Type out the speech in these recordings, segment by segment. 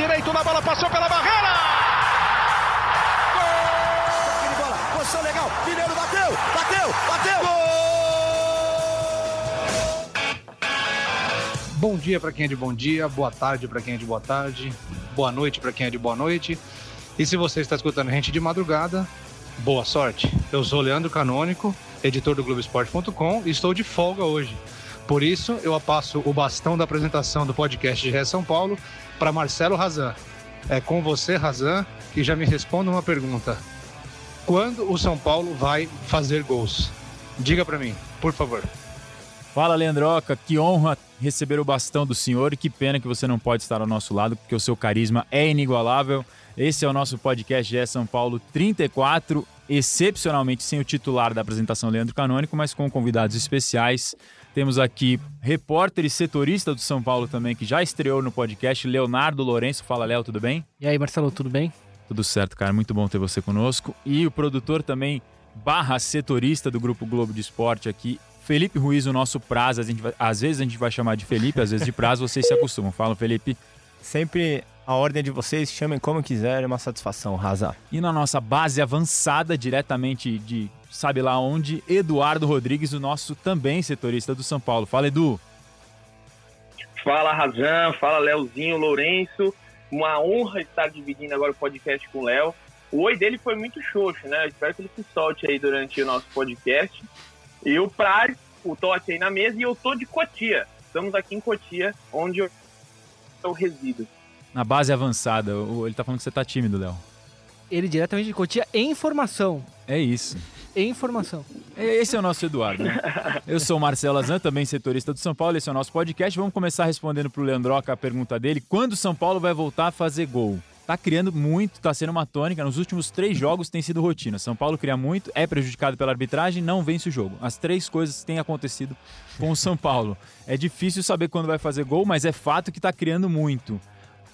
direito na bola, passou pela barreira! Gol! bola, posição legal, Mineiro bateu, bateu, bateu! Gol! Bom dia para quem é de bom dia, boa tarde para quem é de boa tarde, boa noite para quem é de boa noite. E se você está escutando a gente de madrugada, boa sorte. Eu sou Leandro Canônico, editor do Globoesporte.com e estou de folga hoje. Por isso, eu passo o bastão da apresentação do podcast de Ré São Paulo para Marcelo Razan. É com você, Razan, que já me responda uma pergunta. Quando o São Paulo vai fazer gols? Diga para mim, por favor. Fala, Leandroca. Que honra receber o bastão do senhor e que pena que você não pode estar ao nosso lado, porque o seu carisma é inigualável. Esse é o nosso podcast GE São Paulo 34, excepcionalmente sem o titular da apresentação, Leandro Canônico, mas com convidados especiais. Temos aqui repórter e setorista do São Paulo também, que já estreou no podcast, Leonardo Lourenço. Fala, Léo, tudo bem? E aí, Marcelo, tudo bem? Tudo certo, cara. Muito bom ter você conosco. E o produtor também, barra setorista do Grupo Globo de Esporte aqui, Felipe Ruiz, o nosso prazo. às vezes a gente vai chamar de Felipe, às vezes de prazo, vocês se acostumam. Fala, Felipe. Sempre a ordem de vocês, chamem como quiser, é uma satisfação, Raza. E na nossa base avançada, diretamente de sabe lá onde, Eduardo Rodrigues, o nosso também setorista do São Paulo. Fala, Edu. Fala, Razan. Fala, Leozinho, Lourenço. Uma honra estar dividindo agora o podcast com o Léo. O oi dele foi muito xoxo, né? Eu espero que ele se solte aí durante o nosso podcast. E o Praz, o Totti aí na mesa e eu tô de Cotia. Estamos aqui em Cotia, onde eu, eu resido. Na base avançada. Ele tá falando que você tá tímido, Léo. Ele diretamente de Cotia em informação. É isso. Em informação. Esse é o nosso Eduardo. Né? Eu sou o Marcelo Azan, também setorista do São Paulo. Esse é o nosso podcast. Vamos começar respondendo pro Leandroca a pergunta dele. Quando o São Paulo vai voltar a fazer gol? tá criando muito, tá sendo uma tônica. Nos últimos três jogos tem sido rotina. São Paulo cria muito, é prejudicado pela arbitragem, não vence o jogo. As três coisas têm acontecido com o São Paulo. É difícil saber quando vai fazer gol, mas é fato que tá criando muito.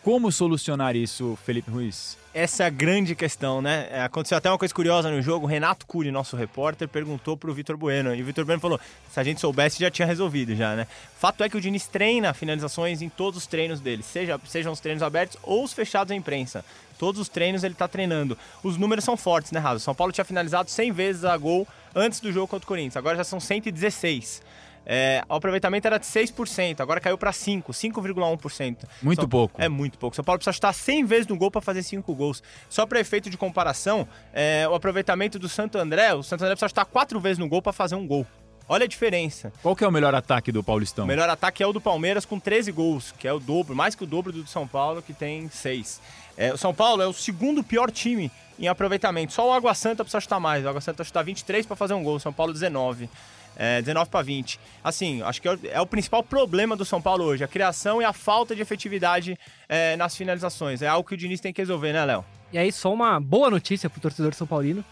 Como solucionar isso, Felipe Ruiz? Essa é a grande questão, né? É, aconteceu até uma coisa curiosa no jogo. O Renato Cury, nosso repórter, perguntou pro Vitor Bueno. E o Vitor Bueno falou: se a gente soubesse, já tinha resolvido, já, né? Fato é que o Diniz treina finalizações em todos os treinos dele, seja, sejam os treinos abertos ou os fechados à imprensa. Todos os treinos ele tá treinando. Os números são fortes, né, Raso? São Paulo tinha finalizado 100 vezes a gol antes do jogo contra o Corinthians. Agora já são 116. É, o aproveitamento era de 6%, agora caiu para 5%, 5,1%. Muito São, pouco. É muito pouco. São Paulo precisa chutar 100 vezes no gol para fazer 5 gols. Só para efeito de comparação, é, o aproveitamento do Santo André, o Santo André precisa chutar 4 vezes no gol para fazer um gol. Olha a diferença. Qual que é o melhor ataque do Paulistão? O melhor ataque é o do Palmeiras com 13 gols, que é o dobro, mais que o dobro do São Paulo, que tem 6. É, o São Paulo é o segundo pior time em aproveitamento. Só o Água Santa precisa chutar mais. O Água Santa chutar 23 para fazer um gol, o São Paulo 19 é, 19 para 20. Assim, acho que é o, é o, principal problema do São Paulo hoje, a criação e a falta de efetividade é, nas finalizações. É algo que o Diniz tem que resolver, né, Léo? E aí, só uma boa notícia pro torcedor São Paulino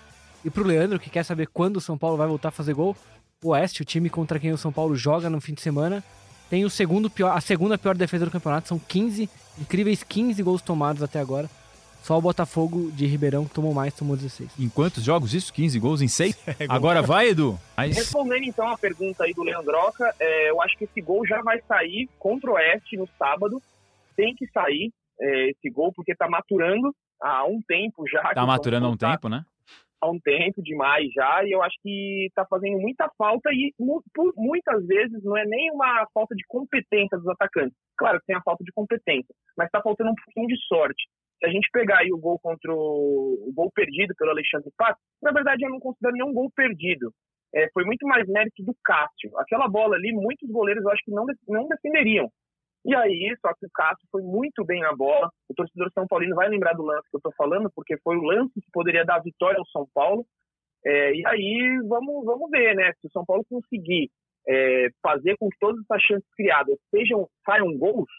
e pro Leandro, que quer saber quando o São Paulo vai voltar a fazer gol. O Oeste, o time contra quem o São Paulo joga no fim de semana, tem o segundo pior, a segunda pior defesa do campeonato, são 15, incríveis 15 gols tomados até agora. Só o Botafogo de Ribeirão que tomou mais, tomou 16. Em quantos jogos isso? 15 gols em 6? É Agora vai, Edu. Mas... Respondendo então a pergunta aí do Leandroca, é, eu acho que esse gol já vai sair contra o Oeste no sábado. Tem que sair é, esse gol, porque tá maturando há um tempo já. Tá maturando há um tá tempo, né? Há um tempo demais já, e eu acho que tá fazendo muita falta, e por muitas vezes não é nem uma falta de competência dos atacantes. Claro que tem a falta de competência, mas tá faltando um pouquinho de sorte. Se a gente pegar aí o gol contra o, o gol perdido pelo Alexandre Pato, na verdade eu não considero nenhum gol perdido. É, foi muito mais mérito do Cássio. Aquela bola ali, muitos goleiros eu acho que não, não defenderiam. E aí, só que o Cássio foi muito bem na bola. O torcedor São Paulino vai lembrar do lance que eu estou falando, porque foi o lance que poderia dar vitória ao São Paulo. É, e aí, vamos, vamos ver, né? Se o São Paulo conseguir é, fazer com que todas essas chances criadas sejam, saiam gols,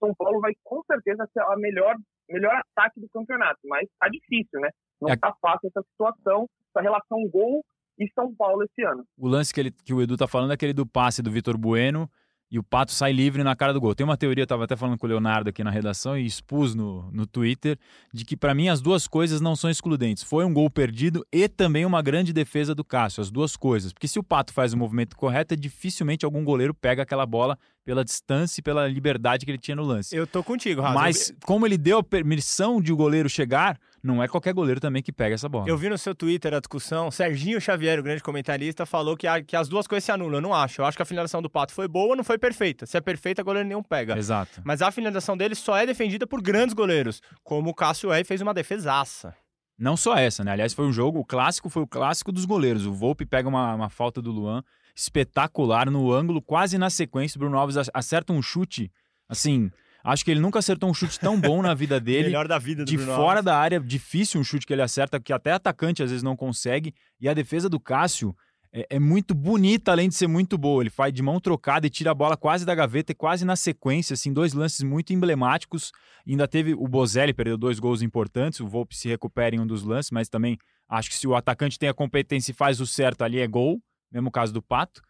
São Paulo vai com certeza ser a melhor melhor ataque do campeonato, mas tá difícil, né? Não é. tá fácil essa situação, essa relação gol e São Paulo esse ano. O lance que, ele, que o Edu tá falando é aquele do passe do Vitor Bueno, e o Pato sai livre na cara do gol. Tem uma teoria, eu estava até falando com o Leonardo aqui na redação e expus no, no Twitter, de que para mim as duas coisas não são excludentes. Foi um gol perdido e também uma grande defesa do Cássio, as duas coisas. Porque se o Pato faz o movimento correto, é dificilmente algum goleiro pega aquela bola pela distância e pela liberdade que ele tinha no lance. Eu tô contigo, Rafa. Mas como ele deu a permissão de o goleiro chegar, não é qualquer goleiro também que pega essa bola. Eu vi no seu Twitter a discussão, Serginho Xavier, o grande comentarista, falou que, a, que as duas coisas se anulam. Eu não acho. Eu acho que a finalização do Pato foi boa, não foi perfeita. Se é perfeita, goleiro nenhum pega. Exato. Mas a finalização dele só é defendida por grandes goleiros, como o Cássio é e fez uma defesaça. Não só essa, né? Aliás, foi um jogo, o clássico foi o clássico dos goleiros. O Volpe pega uma, uma falta do Luan espetacular no ângulo, quase na sequência. O Bruno Alves acerta um chute, assim, Acho que ele nunca acertou um chute tão bom na vida dele. Melhor da vida do De Bruno fora Alves. da área, difícil um chute que ele acerta, que até atacante às vezes não consegue. E a defesa do Cássio é, é, muito bonita, além de ser muito boa. Ele faz de mão trocada e tira a bola quase da gaveta e quase na sequência, assim, dois lances muito emblemáticos. Ainda teve o Bozelli, perdeu dois gols importantes, o Volpe se recupera em um dos lances, mas também acho que se o atacante tem a competência e faz o certo ali é gol, mesmo caso do Pato.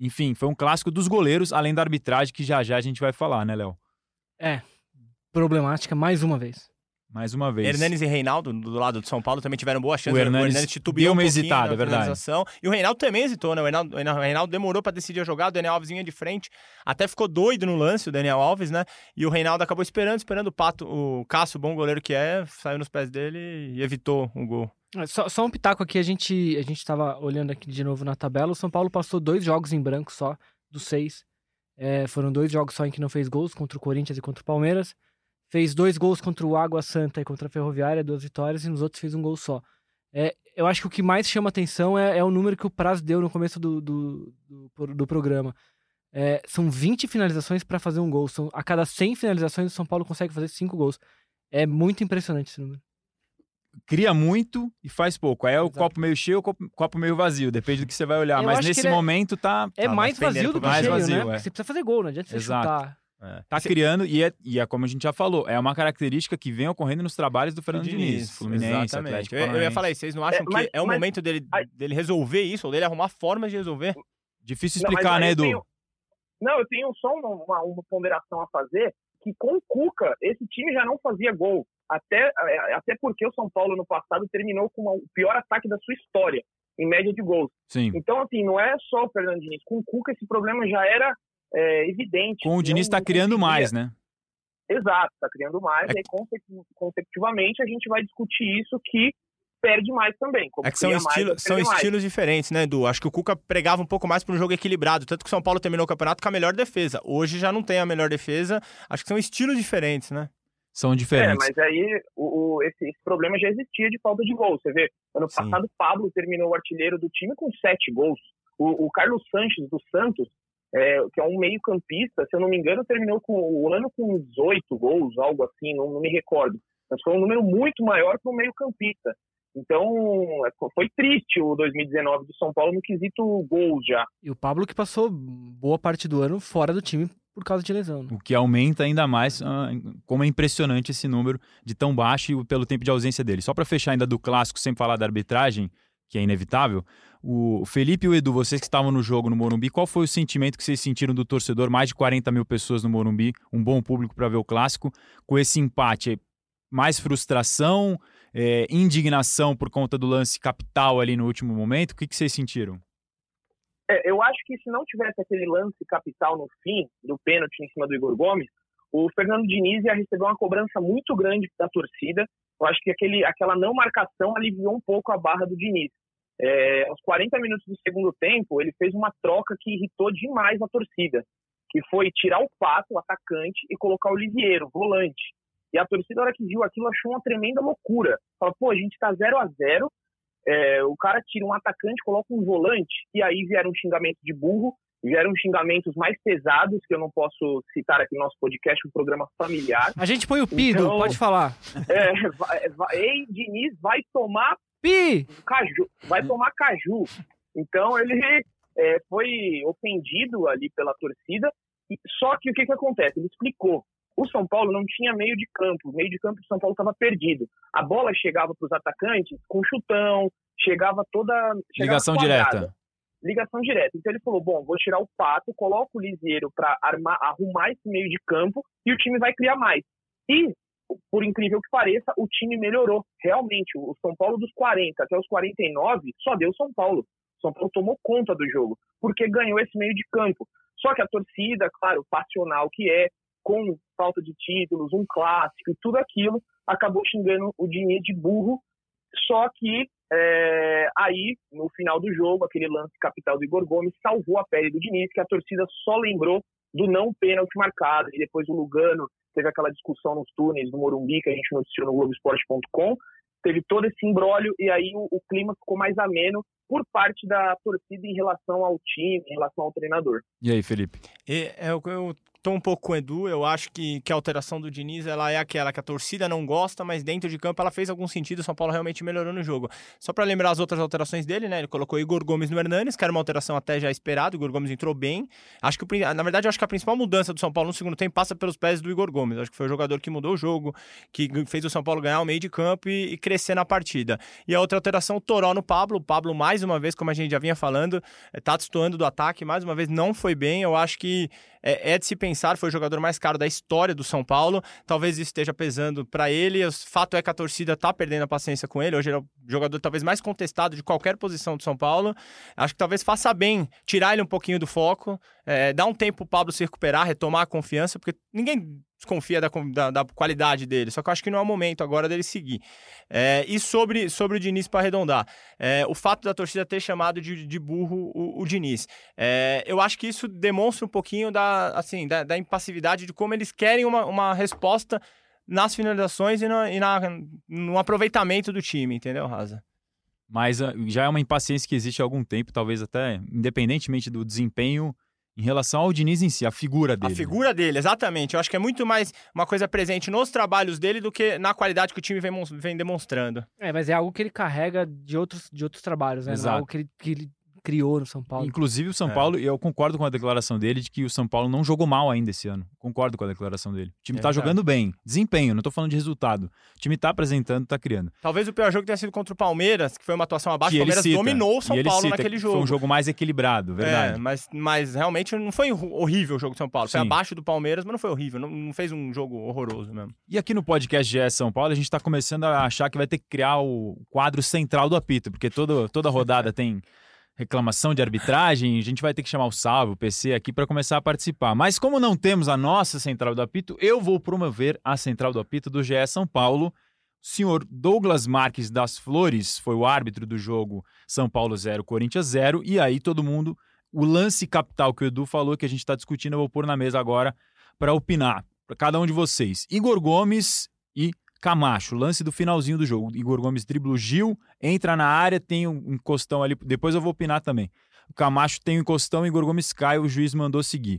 Enfim, foi um clássico dos goleiros, além da arbitragem, que já já a gente vai falar, né, Léo? É, problemática mais uma vez. Mais uma vez. Hernanes e Reinaldo, do lado de São Paulo, também tiveram boa chance. O Hernanes titubeou deu uma um pouquinho hesitada, na é verdade. E o Reinaldo também hesitou, né? O Reinaldo, o Reinaldo demorou para decidir a jogada, o Daniel Alves vinha de frente, até ficou doido no lance, o Daniel Alves, né? E o Reinaldo acabou esperando, esperando o Pato, o Cássio, bom goleiro que é, saiu nos pés dele e evitou o gol. É, Só, só um pitaco aqui, a gente, a gente tava olhando aqui de novo na tabela. O São Paulo passou dois jogos em branco só, dos seis. É, foram dois jogos só em que não fez gols, contra o Corinthians e contra o Palmeiras. Fez dois gols contra o Água Santa e contra a Ferroviária, duas vitórias, e nos outros fez um gol só. É, eu acho que o que mais chama atenção é, é o número que o Praz deu no começo do, do, do, do programa. É, são 20 finalizações para fazer um gol. São, a cada 100 finalizações, o São Paulo consegue fazer 5 gols. É muito impressionante esse número. Cria muito e faz pouco. Aí é o Exato. copo meio cheio ou o copo, copo meio vazio, depende do que você vai olhar. Eu Mas nesse é- momento tá, É Tá, mais vazio do que mais cheio, vazio, né? é. Porque Você precisa fazer gol, não adianta você Exato. chutar. tá criando e é, e é como a gente já falou, é uma característica que vem ocorrendo nos trabalhos do Fernando Diniz, Fluminense, exatamente. Atlético Eu, eu ia falar isso, vocês não acham É, mas- que é o mas- momento dele, Ai. dele resolver isso, ou dele arrumar formas de resolver? Difícil Não, explicar, aí né, Edu? tenho- Não, eu tenho só uma, uma, uma ponderação a fazer, que com o Cuca, esse time já não fazia gol. Até, é, até porque o São Paulo, no passado, terminou com o pior ataque da sua história, em média de gols. Sim. Então, assim, não é só o Fernando Diniz. Com o Cuca, esse problema já era é, evidente. Com o Diniz tá não criando mais, né? Exato, está criando mais, É- e aí, consecu- consecutivamente a gente vai discutir isso que perde mais também. É que são, mais, estilo- vai são mais. estilos diferentes, né, Edu? Acho que o Cuca pregava um pouco mais para um jogo equilibrado, tanto que o São Paulo terminou o campeonato com a melhor defesa. Hoje já não tem a melhor defesa, acho que são estilos diferentes, né? São É, diferentes. mas aí o, o- esse, esse problema já existia de falta de gol. Você vê, ano Sim. passado o Pablo terminou o artilheiro do time com sete gols. O, o Carlos Sanches do Santos, é, que é um meio-campista, se eu não me engano, terminou com o ano com 18 gols, algo assim, não, não me recordo. Mas foi um número muito maior para um meio-campista. Então, é, foi triste o 2019 do São Paulo no quesito gols já. E o Pablo que passou boa parte do ano fora do time por causa de lesão. né? O que aumenta ainda mais ah, como é impressionante esse número de tão baixo e pelo tempo de ausência dele. Só para fechar ainda do clássico, sem falar da arbitragem, que é inevitável, o Felipe e o Edu, vocês que estavam no jogo no Morumbi, qual foi o sentimento que vocês sentiram do torcedor? Mais de 40 mil pessoas no Morumbi, um bom público para ver o clássico, com esse empate. Mais frustração, é, indignação por conta do lance capital ali no último momento? O que, que vocês sentiram? É, eu acho que se não tivesse aquele lance capital no fim, do pênalti em cima do Igor Gomes, o Fernando Diniz ia receber uma cobrança muito grande da torcida. Eu acho que aquele, aquela não marcação aliviou um pouco a barra do Diniz. É, aos 40 minutos do segundo tempo, ele fez uma troca que irritou demais a torcida, que foi tirar o Pato, o atacante, e colocar o Lisieiro, volante. E a torcida, na hora que viu aquilo, achou uma tremenda loucura. Falou, pô, a gente tá 0 a 0 é, o cara tira um atacante, coloca um volante, e aí vieram xingamentos de burro, vieram xingamentos mais pesados, que eu não posso citar aqui no nosso podcast, um programa familiar. A gente põe o Pido, Então- pode falar. É, vai, vai, Ei, Diniz, vai tomar Pi! caju, vai tomar caju. Então ele é, foi ofendido ali pela torcida, e, só que o que, que acontece? Ele explicou. O São Paulo não tinha meio de campo, o meio de campo do São Paulo estava perdido. A bola chegava para os atacantes com chutão, chegava toda. Chegava Ligação quadrada. direta. ligação direta. Então ele falou: bom, vou tirar o Pato, coloco o Lisieiro para arrumar esse meio de campo e o time vai criar mais. E, por incrível que pareça, o time melhorou. Realmente, o São Paulo dos 40 até os 49 só deu São Paulo. São Paulo tomou conta do jogo, porque ganhou esse meio de campo. Só que a torcida, claro, passional que é, com falta de títulos, um clássico e tudo aquilo, acabou xingando o Diniz de burro. Só que é, aí, no final do jogo, aquele lance capital do Igor Gomes salvou a pele do Diniz, que a torcida só lembrou do não pênalti marcado. E depois o Lugano teve aquela discussão nos túneis do Morumbi, que a gente noticiou no Globoesporte.com. Teve todo esse embrólio e aí o, o clima ficou mais ameno por parte da torcida em relação ao time, em relação ao treinador. E aí, Felipe? E, eu, eu um pouco com o Edu, eu acho que, que a alteração do Diniz ela é aquela que a torcida não gosta, mas dentro de campo ela fez algum sentido, o São Paulo realmente melhorou no jogo. Só para lembrar as outras alterações dele, né? Ele colocou Igor Gomes no Hernanes, que era uma alteração até já esperada, o Igor Gomes entrou bem. Acho que, na verdade, eu acho que a principal mudança do São Paulo no segundo tempo passa pelos pés do Igor Gomes. Acho que foi o jogador que mudou o jogo, que fez o São Paulo ganhar o meio de campo e, e crescer na partida. E a outra alteração, o Toró no Pablo. O Pablo, mais uma vez, como a gente já vinha falando, tá destoando do ataque, mais uma vez não foi bem. Eu acho que é, é, de se pensar, foi o jogador mais caro da história do São Paulo. Talvez isso esteja pesando para ele. O fato é que a torcida está perdendo a paciência com ele. Hoje ele é o jogador talvez mais contestado de qualquer posição do São Paulo. Acho que talvez faça bem tirar ele um pouquinho do foco, é, dar um tempo o Pablo se recuperar, retomar a confiança, porque ninguém desconfia da, da, da, qualidade dele, só que eu acho que não é o momento agora dele seguir. É, e sobre, sobre o Diniz para arredondar, é, o fato da torcida ter chamado de, de burro o, o Diniz, é, eu acho que isso demonstra um pouquinho da, assim, da, da impassividade de como eles querem uma, uma resposta nas finalizações e, no, e na, no aproveitamento do time, entendeu, Raza? Mas uh, já é uma impaciência que existe há algum tempo, talvez até independentemente do desempenho em relação ao Diniz em si, a figura dele. A figura dele, exatamente. Eu acho que é muito mais uma coisa presente nos trabalhos dele do que na qualidade que o time vem, vem demonstrando. É, mas é algo que ele carrega de outros, de outros trabalhos, né? Exato. Não é algo que ele, que ele criou no São Paulo. Inclusive o São é. Paulo, e eu concordo com a declaração dele de que o São Paulo não jogou mal ainda esse ano. Concordo com a declaração dele. O time é tá verdade. jogando bem. Desempenho, não tô falando de resultado. O time tá apresentando, tá criando. Talvez o pior jogo tenha sido contra o Palmeiras, que foi uma atuação abaixo. o Palmeiras cita, dominou o São Paulo cita, naquele jogo. Foi um jogo mais equilibrado, verdade. É, mas, mas realmente não foi horrível o jogo do São Paulo. Foi Sim. abaixo do Palmeiras, mas não foi horrível. Não, não, fez um jogo horroroso mesmo. E aqui no podcast GE São Paulo, a gente tá começando a achar que vai ter que criar o quadro central do apito, porque todo, toda rodada tem reclamação de arbitragem, a gente vai ter que chamar o Salvo, o PC aqui para começar a participar. Mas como não temos a nossa central do apito, eu vou promover a central do apito do GE São Paulo. O senhor Douglas Marques das Flores foi o árbitro do jogo São Paulo 0, Corinthians 0. E aí todo mundo, o lance capital que o Edu falou que a gente está discutindo, eu vou pôr na mesa agora para opinar. Para cada um de vocês. Igor Gomes e Camacho, lance do finalzinho do jogo. Igor Gomes dribla o Gil, entra na área, tem um encostão ali. Depois eu vou opinar também. O Camacho tem um encostão, Igor Gomes cai, o juiz mandou seguir.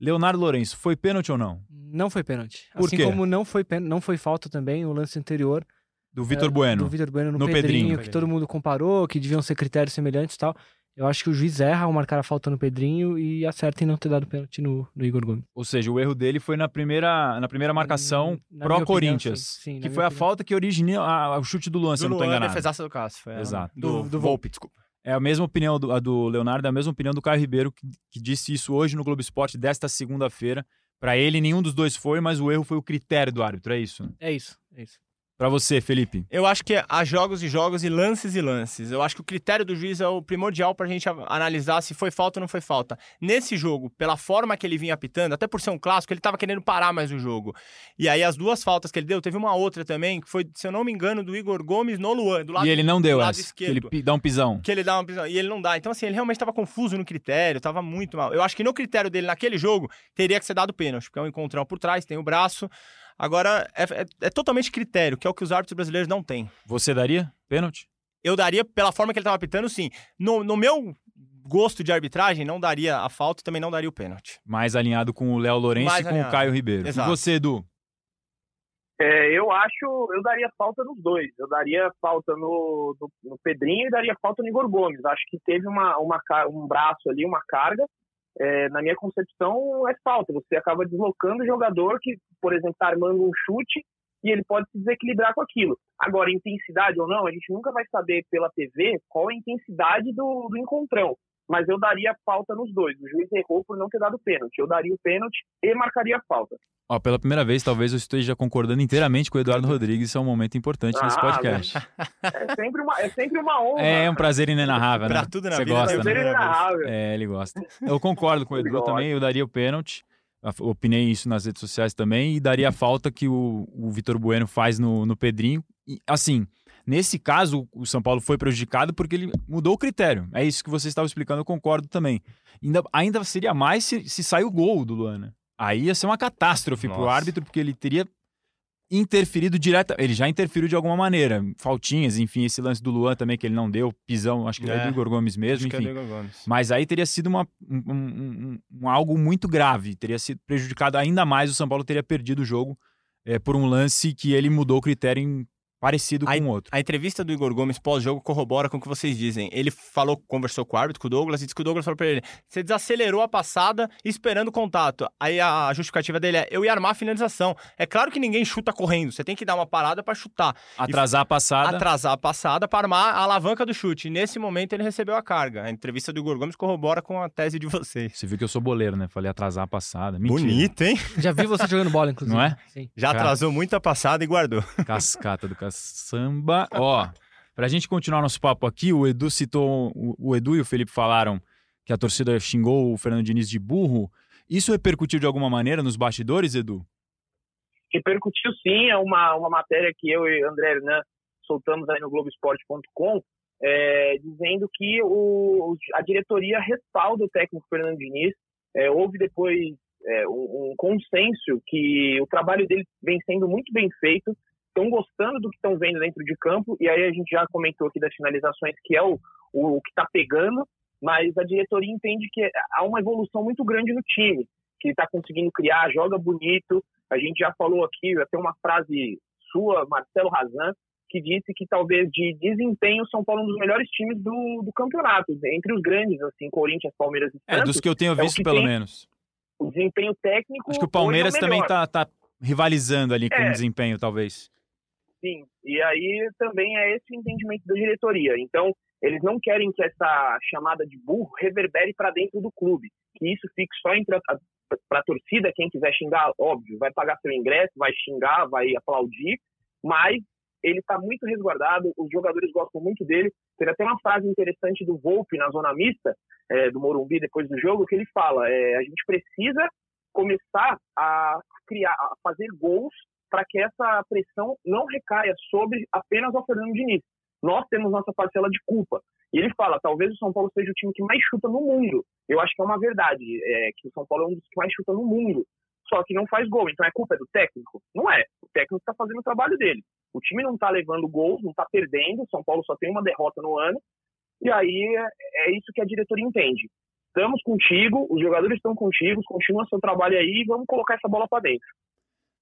Leonardo Lourenço, foi pênalti ou não? Não foi pênalti. Por assim quê? como não foi, não foi falta também o lance anterior. Do Vitor é, Bueno. Do Vitor Bueno no, no Pedrinho, Pedrinho, que todo mundo comparou, que deviam ser critérios semelhantes e tal. Eu acho que o juiz erra ao marcar a falta no Pedrinho e acerta em não ter dado pênalti no, no Igor Gomes. Ou seja, o erro dele foi na primeira, na primeira marcação pró-Corinthians. Que foi a opinião. falta que originou o chute do Luan, se eu não estou enganado. a defesaça do Cássio. Foi Exato. Do, do, do Volpe, desculpa. É a mesma opinião do, a do Leonardo, é a mesma opinião do Caio Ribeiro, que, que disse isso hoje no Globo Esporte desta segunda-feira. Para ele, nenhum dos dois foi, mas o erro foi o critério do árbitro, é isso? É isso, é isso. Para você, Felipe? Eu acho que há jogos e jogos e lances e lances. Eu acho que o critério do juiz é o primordial para a gente analisar se foi falta ou não foi falta. Nesse jogo, pela forma que ele vinha apitando, até por ser um clássico, ele estava querendo parar mais o jogo. E aí as duas faltas que ele deu, teve uma outra também, que foi, se eu não me engano, do Igor Gomes no Luan, do lado E ele não deu essa, esquerdo. Que ele dá um pisão. Que ele dá um pisão. E ele não dá. Então, assim, ele realmente estava confuso no critério, estava muito mal. Eu acho que no critério dele naquele jogo, teria que ser dado pênalti, porque é um encontrão por trás, tem o braço. Agora, é, é, é, totalmente critério, que é o que os árbitros brasileiros não têm. Você daria pênalti? Eu daria, pela forma que ele estava apitando, sim. No, no meu gosto de arbitragem, não daria a falta e também não daria o pênalti. Mais alinhado com o Léo Lourenço Mais e com alinhado. o Caio Ribeiro. Exato. E você, Edu? É, eu acho, eu daria falta nos dois. Eu daria falta no, no, no, Pedrinho e daria falta no Igor Gomes. Acho que teve uma, uma, um braço ali, uma carga, é, na minha concepção, é falta. Você acaba deslocando o jogador que, por exemplo, está armando um chute e ele pode se desequilibrar com aquilo. Agora, intensidade ou não, a gente nunca vai saber pela TV qual a intensidade do, do encontrão. Mas eu daria falta nos dois. O juiz errou por não ter dado pênalti. Eu daria o pênalti e marcaria a falta. Ó, pela primeira vez, talvez eu esteja concordando inteiramente com o Eduardo Rodrigues. Isso é um momento importante nesse Ah, podcast. É sempre uma, é sempre uma honra. É um prazer inenarrável, né? Pra tudo na Você vida, gosta, né? Prazer né? inenarrável. É, ele gosta. Eu concordo com o Edu Gosto. também, eu daria o pênalti. Opinei isso nas redes sociais também e daria a falta que o, o Vitor Bueno faz no, no Pedrinho. E, assim, nesse caso, o São Paulo foi prejudicado porque ele mudou o critério. É isso que você estava explicando, eu concordo também. Ainda, ainda seria mais se, se sair o gol do Luan. né? Aí ia ser uma catástrofe pro Nossa. árbitro, porque ele teria interferido direto. Ele já interferiu de alguma maneira. Faltinhas, enfim, esse lance do Luan também que ele não deu, pisão, acho que é, É. do Igor Gomes mesmo, é enfim. Igor Gomes. Mas aí teria sido uma, um, um- um- algo muito grave, teria sido prejudicado ainda mais, o São Paulo teria perdido o jogo eh, por um lance que ele mudou o critério em- parecido com o outro. A entrevista do Igor Gomes pós-jogo corrobora com o que vocês dizem. Ele falou, conversou com o árbitro, com o Douglas, e disse que o Douglas falou pra ele: você desacelerou a passada esperando o contato. Aí a justificativa dele é: eu ia armar a finalização. É claro que ninguém chuta correndo, você tem que dar uma parada pra chutar. Atrasar a passada, Atrasar a passada para armar a alavanca do chute. E nesse momento ele recebeu a carga. A entrevista do Igor Gomes corrobora com a tese de vocês. você viu que eu sou boleiro, né? Falei atrasar a passada. Mentira. Bonito, hein? Já vi você jogando bola, inclusive. Não é? Sim. Já Cara. atrasou muita passada e guardou. Cascata do caçamba. Ó, pra gente continuar nosso papo aqui, o Edu citou, o Edu e o Felipe falaram que a torcida xingou o Fernando Diniz de burro. Isso repercutiu de alguma maneira nos bastidores, Edu? repercutiu sim, é uma, uma matéria que eu e André Hernan soltamos aí no Globoesporte.com, é, dizendo que o, a diretoria respalda o técnico Fernando Diniz. É, houve depois é, um, um consenso que o trabalho dele vem sendo muito bem feito, estão gostando do que estão vendo dentro de campo, e aí a gente já comentou aqui das finalizações, que é o, o, o que está pegando, mas a diretoria entende que há uma evolução muito grande no time, que está conseguindo criar, joga bonito, a gente já falou aqui, até uma frase sua, Marcelo Razan, que disse que talvez de desempenho São Paulo é um dos melhores times do, do campeonato, entre os grandes, assim, Corinthians, Palmeiras e É, Santos. dos que eu tenho o visto, que pelo menos. O desempenho técnico. Acho que o Palmeiras é o também melhor. tá, tá rivalizando ali com É. o desempenho, talvez. Sim, e aí também é esse o entendimento da diretoria. Então, eles não querem que essa chamada de burro reverbere para dentro do clube, que isso fique só a, para a torcida, quem quiser xingar, óbvio, vai pagar seu ingresso, vai xingar, vai aplaudir, mas ele está muito resguardado, os jogadores gostam muito dele. Teve até uma frase interessante do Volpe na zona mista, é, do Morumbi, depois do jogo, que ele fala: é, a gente precisa começar a criar, a fazer gols para que essa pressão não recaia sobre apenas o Fernando Diniz. Nós temos nossa parcela de culpa. E ele fala, talvez o São Paulo seja o time que mais chuta no mundo. Eu acho que é uma verdade, é, que o São Paulo é um dos que mais chuta no mundo. Só que não faz gol. Então é culpa do técnico? Não é. O técnico está fazendo o trabalho dele. O time não está levando gols, não está perdendo. O São Paulo só tem uma derrota no ano. E aí é, é isso que a diretoria entende. Estamos contigo, os jogadores estão contigo, continua seu trabalho aí e vamos colocar essa bola para dentro.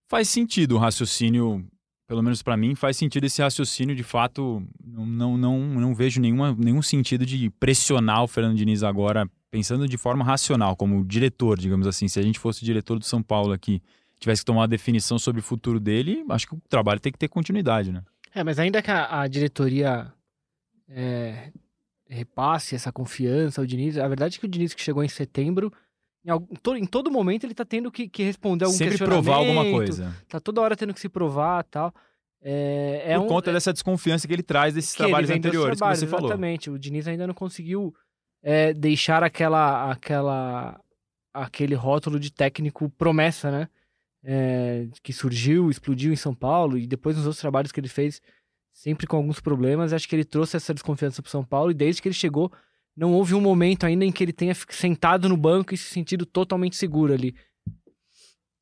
Faz sentido o raciocínio, pelo menos para mim, faz sentido esse raciocínio. De fato, não, não, não, vejo nenhuma, nenhum sentido de pressionar o Fernando Diniz agora, pensando de forma racional, como diretor, digamos assim. Se a gente fosse diretor do São Paulo aqui, tivesse que tomar uma definição sobre o futuro dele, acho que o trabalho tem que ter continuidade, né? É, mas ainda que a, a diretoria é, repasse essa confiança ao Diniz, a verdade é que o Diniz que chegou em setembro, em, algum- to- em todo momento ele tá tendo que, que responder algum Sempre provar alguma coisa. Tá toda hora tendo que se provar tal. É, é Por um, conta dessa desconfiança que ele traz desses trabalhos anteriores trabalhos, que você falou. Exatamente. O Diniz ainda não conseguiu é, deixar aquela, aquela, aquele rótulo de técnico promessa, né? É, que surgiu, explodiu em São Paulo e depois nos outros trabalhos que ele fez, sempre com alguns problemas. Acho que ele trouxe essa desconfiança para São Paulo e desde que ele chegou, não houve um momento ainda em que ele tenha sentado no banco e se sentido totalmente seguro ali.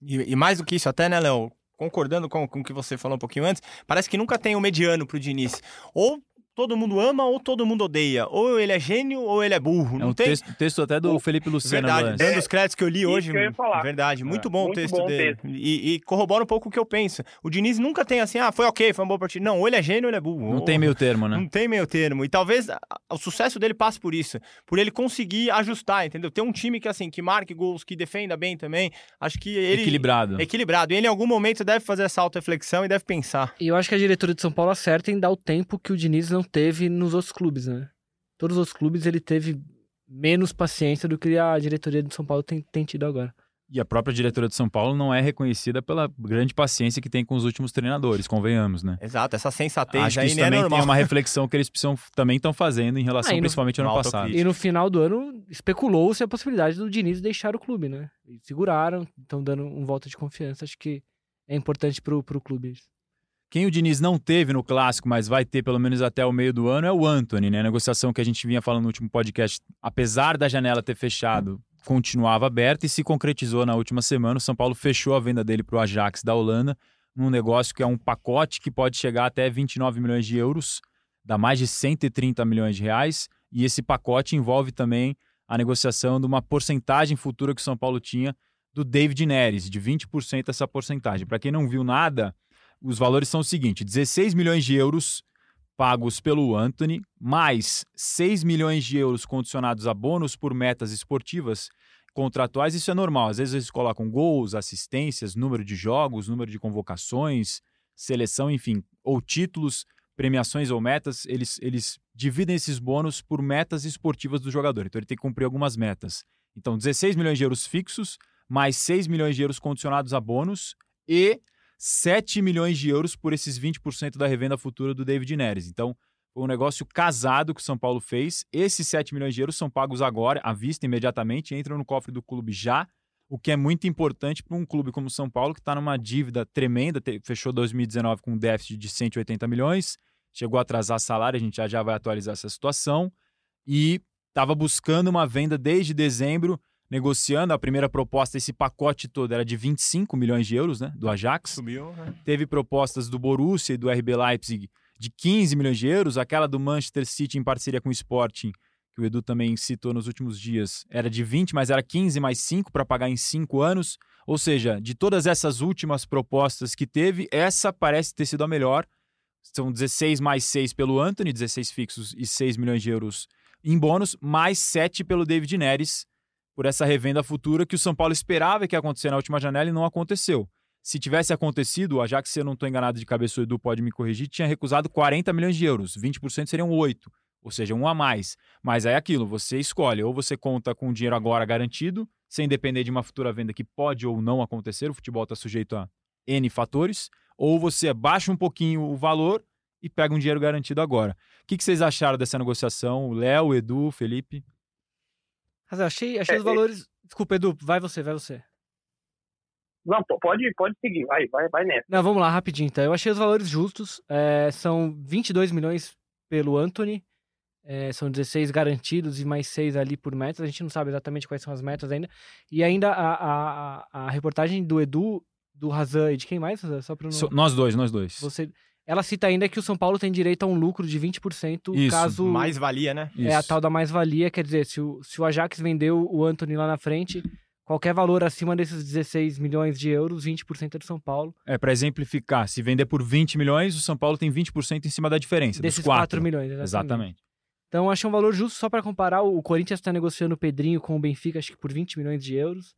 E, e mais do que isso, até, né, Léo? Concordando com, com o que você falou um pouquinho antes, parece que nunca tem um mediano pro Diniz. Ou todo mundo ama ou todo mundo odeia. Ou ele é gênio ou ele é burro. É Não um tem. texto, texto até do Felipe Lucena. Verdade, dando os créditos que eu li Isso hoje. que eu ia falar. Verdade, muito É. bom o Muito texto bom o dele. texto. E, e corrobora um pouco o que eu penso. O Diniz nunca tem assim, ah, foi ok, foi uma boa partida. Não, ou ele é gênio ou ele é burro. Não Ou- tem meio termo, né? Não tem meio termo. E talvez o sucesso dele passe por isso. Por ele conseguir ajustar, entendeu? Ter um time que, assim, que marque gols, que defenda bem também. Acho que ele... Equilibrado. Equilibrado. E ele, em algum momento, deve fazer essa auto-reflexão e deve pensar. E eu acho que a diretoria de São Paulo acerta em dar o tempo que o Diniz não teve nos outros clubes, né? Todos os outros clubes ele teve menos paciência do que a diretoria do São Paulo tem, tem tido agora. E a própria diretoria de São Paulo não é reconhecida pela grande paciência que tem com os últimos treinadores, convenhamos, né? Exato, essa sensatez Acho que isso é também normal. tem uma reflexão que eles precisam, também estão fazendo em relação, Ah, no- principalmente ao ano passado. E no final do ano, especulou-se a possibilidade do Diniz deixar o clube, né? E seguraram, estão dando um voto de confiança. Acho que é importante pro, pro clube. isso. Quem o Diniz não teve no clássico, mas vai ter pelo menos até o meio do ano, é o Anthony, né? A negociação que a gente vinha falando no último podcast, apesar da janela ter fechado, continuava aberta e se concretizou na última semana. O São Paulo fechou a venda dele para o Ajax da Holanda, num negócio que é um pacote que pode chegar até 29 milhões de euros, dá mais de 130 milhões de reais, e esse pacote envolve também a negociação de uma porcentagem futura que o São Paulo tinha do David Neres, de 20% essa porcentagem. Para quem não viu nada, os valores são o seguinte: 16 milhões de euros pagos pelo Anthony, mais 6 milhões de euros condicionados a bônus por metas esportivas contratuais. Isso é normal. Às vezes eles colocam gols, assistências, número de jogos, número de convocações, seleção, enfim, ou títulos, premiações ou metas. Eles, eles dividem esses bônus por metas esportivas do jogador. Então ele tem que cumprir algumas metas. Então, 16 milhões de euros fixos, mais 6 milhões de euros condicionados a bônus e 7 milhões de euros por esses 20% da revenda futura do David Neres. Então, foi um negócio casado que o São Paulo fez. Esses 7 milhões de euros são pagos agora, à vista, imediatamente, entram no cofre do clube já, o que é muito importante para um clube como o São Paulo, que está numa dívida tremenda, fechou 2019 com um déficit de 180 milhões, chegou a atrasar salário, a gente já, já vai atualizar essa situação, e estava buscando uma venda desde dezembro, negociando a primeira proposta, esse pacote todo era de 25 milhões de euros, né, do Ajax. Subiu, né? Teve propostas do Borussia e do RB Leipzig de 15 milhões de euros, aquela do Manchester City em parceria com o Sporting, que o Edu também citou nos últimos dias, era de 20, mas era 15 mais 5 para pagar em 5 anos. Ou seja, de todas essas últimas propostas que teve, essa parece ter sido a melhor. São 16 mais 6 pelo Anthony, 16 fixos e 6 milhões de euros em bônus, mais 7 pelo David Neres, por essa revenda futura que o São Paulo esperava que ia acontecer na última janela e não aconteceu. Se tivesse acontecido, o Ajax, se eu não estou enganado de cabeça, o Edu pode me corrigir, tinha recusado 40 milhões de euros, 20% seriam 8, ou seja, um a mais. Mas é aquilo, você escolhe, ou você conta com o dinheiro agora garantido, sem depender de uma futura venda que pode ou não acontecer, o futebol está sujeito a N fatores, ou você baixa um pouquinho o valor e pega um dinheiro garantido agora. O que, que vocês acharam dessa negociação? Léo, Edu, Felipe? Mas eu achei, achei É, os valores. Desculpa, Edu, vai você, vai você. Não, po- pode, pode seguir, vai, vai, vai nessa. Não, vamos lá, rapidinho então. Eu achei os valores justos. é, são 22 milhões pelo Anthony. é, são 16 garantidos e mais 6 ali por metas. A gente não sabe exatamente quais são as metas ainda. E ainda a, a, a- reportagem do Edu, do Razan e de quem mais, Razan? Só não... So- nós dois, nós dois. Você... Ela cita ainda que o São Paulo tem direito a um lucro de 20% Isso, caso Mais valia, né? é a Isso. tal da mais-valia. Quer dizer, se o, se o Ajax vendeu o Anthony lá na frente, qualquer valor acima desses 16 milhões de euros, 20% é do São Paulo. É, para exemplificar, se vender por 20 milhões, o São Paulo tem 20% em cima da diferença, desses dos 4. 4 milhões. Exatamente. Exatamente. Então, acho um valor justo só para comparar. O Corinthians está negociando o Pedrinho com o Benfica, acho que por 20 milhões de euros.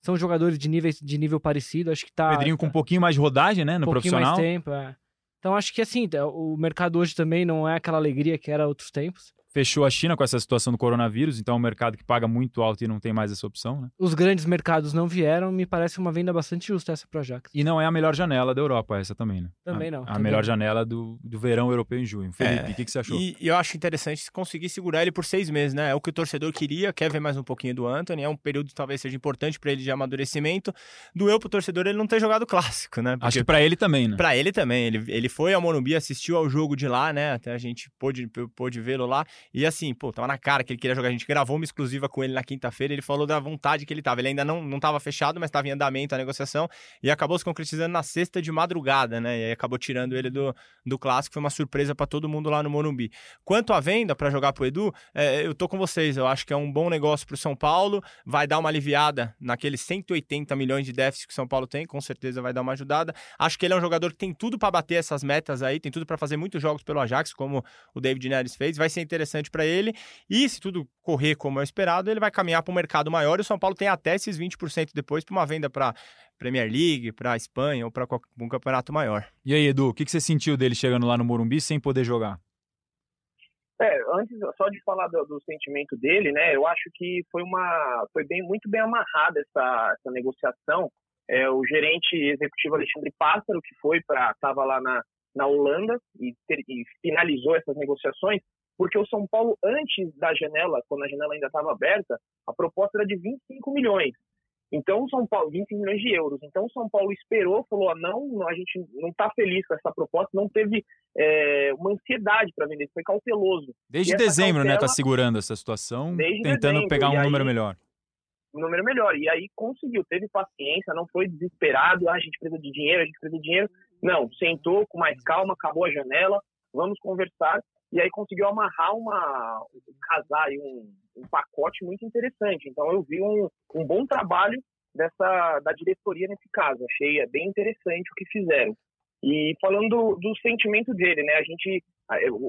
São jogadores de nível, de nível parecido, acho que tá. Pedrinho com um pouquinho mais de rodagem, né, um no pouquinho profissional. mais tempo. é. Então, acho que assim, o mercado hoje também não é aquela alegria que era outros tempos. Fechou a China com essa situação do coronavírus, então é um mercado que paga muito alto e não tem mais essa opção, né? Os grandes mercados não vieram, me parece uma venda bastante justa essa pro Ajax. E não é a melhor janela da Europa essa também, né? Também A- não, A, também melhor janela do, do verão europeu em junho. Felipe, o É, que, que você achou? E, eu acho interessante se conseguir segurar ele por seis meses, né? É o que o torcedor queria, quer ver mais um pouquinho do Anthony. É um período que talvez seja importante para ele de amadurecimento. Doeu pro torcedor ele não ter jogado clássico, né? Acho que pra ele também, né? Pra ele também. Ele, ele foi ao Morumbi, assistiu ao jogo de lá, né? Até a gente pôde, pôde vê-lo lá. E assim, pô, tava na cara que ele queria jogar. A gente gravou uma exclusiva com ele na quinta-feira. Ele falou da vontade que ele tava. Ele ainda não, não tava fechado, mas tava em andamento a negociação. E acabou se concretizando na sexta de madrugada, né? E aí acabou tirando ele do, do clássico. Foi uma surpresa pra todo mundo lá no Morumbi. Quanto à venda pra jogar pro Edu, é, eu tô com vocês. Eu acho que é um bom negócio pro São Paulo. Vai dar uma aliviada naqueles 180 milhões de déficit que o São Paulo tem. Com certeza vai dar uma ajudada. Acho que ele é um jogador que tem tudo pra bater essas metas aí, tem tudo pra fazer muitos jogos pelo Ajax, como o David Neres fez. Vai ser interessante pra ele. E se tudo correr como é esperado, ele vai caminhar para um mercado maior e o São Paulo tem até esses 20% depois para uma venda para Premier League, para Espanha ou para um campeonato maior. E aí, Edu, o que, que você sentiu dele chegando lá no Morumbi sem poder jogar? É, antes só de falar do, do, sentimento dele, né? Eu acho que foi uma, foi bem muito bem amarrada essa, essa negociação. É, o gerente executivo Alexandre Pássaro, que foi para, estava lá na, na Holanda e, ter, e, finalizou essas negociações, porque o São Paulo antes da janela, quando a janela ainda estava aberta, a proposta era de 25 milhões. Então, o São Paulo, 20 milhões de euros. Então, o São Paulo esperou, falou: ah, não, a gente não está feliz com essa proposta, não teve é, uma ansiedade para vender, foi cauteloso. Desde dezembro, cautela, né? Está segurando essa situação, tentando dezembro, pegar um número melhor. Um número melhor. E aí conseguiu, teve paciência, não foi desesperado, ah, a gente precisa de dinheiro, a gente precisa de dinheiro. Não, sentou com mais calma, acabou a janela, vamos conversar. E aí conseguiu amarrar uma, casar aí um, um pacote muito interessante. Então eu vi um, um bom trabalho dessa da diretoria nesse caso. Achei é bem interessante o que fizeram. E falando do, do sentimento dele, né? A gente,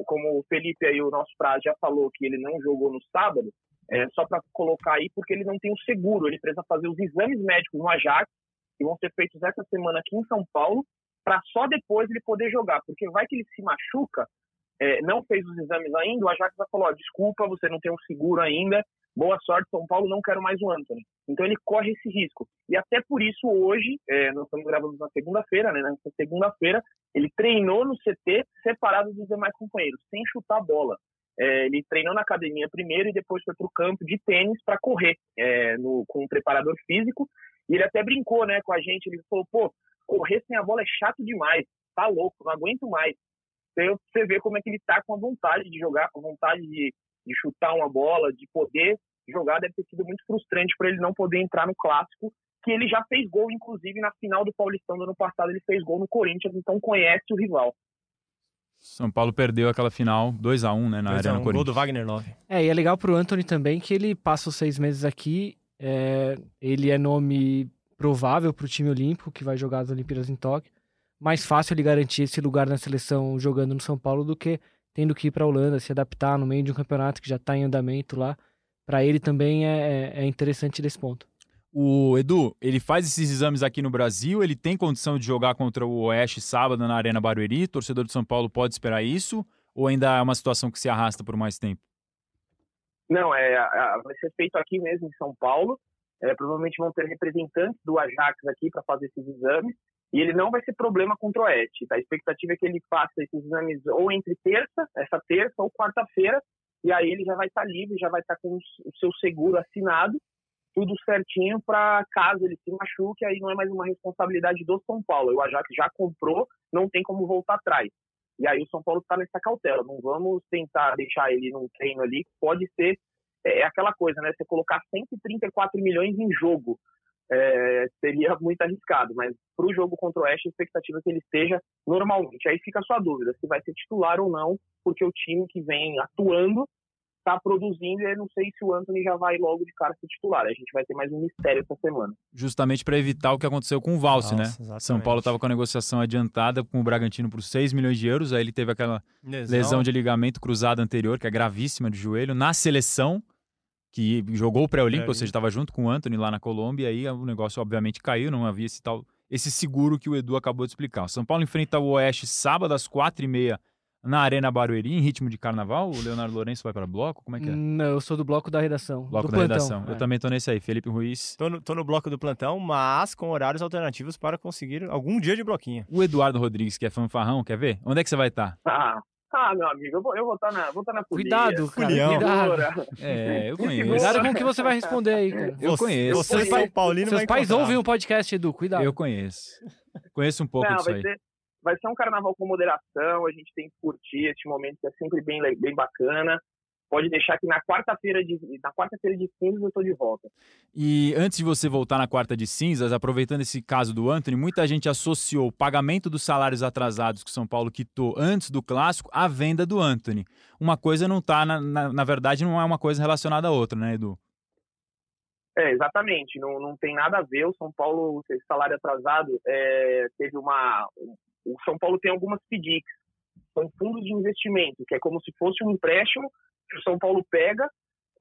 como o Felipe aí, o nosso prazo já falou que ele não jogou no sábado, é, só para colocar aí, porque ele não tem o seguro, ele precisa fazer os exames médicos no Ajax, que vão ser feitos essa semana aqui em São Paulo, para só depois ele poder jogar, porque vai que ele se machuca é, não fez os exames ainda, o Ajax falou, desculpa, você não tem um seguro ainda, boa sorte, São Paulo, não quero mais o Anthony. Então ele corre esse risco. E até por isso hoje, é, nós estamos gravando na segunda-feira, né, nessa segunda-feira, ele treinou no CT separado dos demais companheiros, sem chutar a bola. É, ele treinou na academia primeiro e depois foi para o campo de tênis para correr é, no, com um preparador físico. E ele até brincou né, com a gente, ele falou, pô, correr sem a bola é chato demais, tá louco, não aguento mais você vê como é que ele está com a vontade de jogar, com a vontade de, de chutar uma bola, de poder jogar. Deve ter sido muito frustrante para ele não poder entrar no clássico, que ele já fez gol, inclusive na final do Paulistão do ano passado, ele fez gol no Corinthians, então conhece o rival. São Paulo perdeu aquela final 2 a 1 né, na Arena um, Corinthians. Gol do Wagner Love. É, e é legal pro Anthony também que ele passa os seis meses aqui, é, ele é nome provável pro time olímpico que vai jogar as Olimpíadas em Tóquio mais fácil ele garantir esse lugar na seleção jogando no São Paulo do que tendo que ir para a Holanda, se adaptar no meio de um campeonato que já está em andamento lá. Para ele também é, é, é interessante desse ponto. O Edu, ele faz esses exames aqui no Brasil, ele tem condição de jogar contra o Oeste sábado na Arena Barueri, torcedor de São Paulo pode esperar isso? Ou ainda é uma situação que se arrasta por mais tempo? Não, é, vai ser feito aqui mesmo em São Paulo. É, provavelmente vão ter representantes do Ajax aqui para fazer esses exames. E ele não vai ser problema contra o Oeste. Tá? A expectativa é que ele faça esses exames ou entre terça, essa terça, ou quarta-feira, e aí ele já vai estar tá livre, já vai estar tá com o seu seguro assinado, tudo certinho para caso ele se machuque, aí não é mais uma responsabilidade do São Paulo. O Ajax já comprou, não tem como voltar atrás. E aí o São Paulo está nessa cautela. Não vamos tentar deixar ele num treino ali, pode ser é, é aquela coisa, né? Você colocar 134 milhões em jogo é, seria muito arriscado, mas para o jogo contra o Oeste, a expectativa é que ele esteja normalmente. Aí fica a sua dúvida se vai ser titular ou não, porque o time que vem atuando está produzindo e eu não sei se o Anthony já vai logo de cara ser titular. A gente vai ter mais um mistério essa semana. Justamente para evitar o que aconteceu com o Valse, né? Exatamente. São Paulo estava com a negociação adiantada com o Bragantino por 6 milhões de euros, aí ele teve aquela lesão, lesão de ligamento cruzado anterior, que é gravíssima de joelho, na seleção que jogou o pré-olímpico, ou seja, estava junto com o Anthony lá na Colômbia, e aí o negócio obviamente caiu, não havia esse tal esse seguro que o Edu acabou de explicar. O São Paulo enfrenta o Oeste sábado às quatro e meia na Arena Barueri, em ritmo de carnaval. O Leonardo Lourenço vai para bloco? Como é que é? Não, eu sou do bloco da redação. Bloco do da plantão. redação. É. Eu também tô nesse aí, Felipe Ruiz. Tô no, tô no bloco do plantão, mas com horários alternativos para conseguir algum dia de bloquinho. O Eduardo Rodrigues, que é fanfarrão, quer ver? Onde é que você vai estar? Tá? Ah, ah, meu amigo, eu vou, eu vou estar tá na, vou estar tá na Cuidado, cara. Cuidado. É, eu conheço. Cuidado com o que você vai responder aí, cara. Eu conheço. Você, São Paulino Seus pais ouvem o podcast, Edu, cuidado. Eu conheço. Conheço um pouco Não, disso aí. Ser, vai ser um carnaval com moderação, a gente tem que curtir este momento que é sempre bem, bem bacana pode deixar que na quarta-feira de na quarta-feira de cinzas eu estou de volta. E antes de você voltar na quarta de cinzas, aproveitando esse caso do Anthony, muita gente associou o pagamento dos salários atrasados que São Paulo quitou antes do clássico à venda do Anthony. Uma coisa não está na, na, na verdade não é uma coisa relacionada à outra, né, Edu? É, exatamente, não, não tem nada a ver. O São Paulo, esse salário atrasado, é, teve uma. O São Paulo tem algumas FDICs, são fundos de investimento, que é como se fosse um empréstimo o São Paulo pega.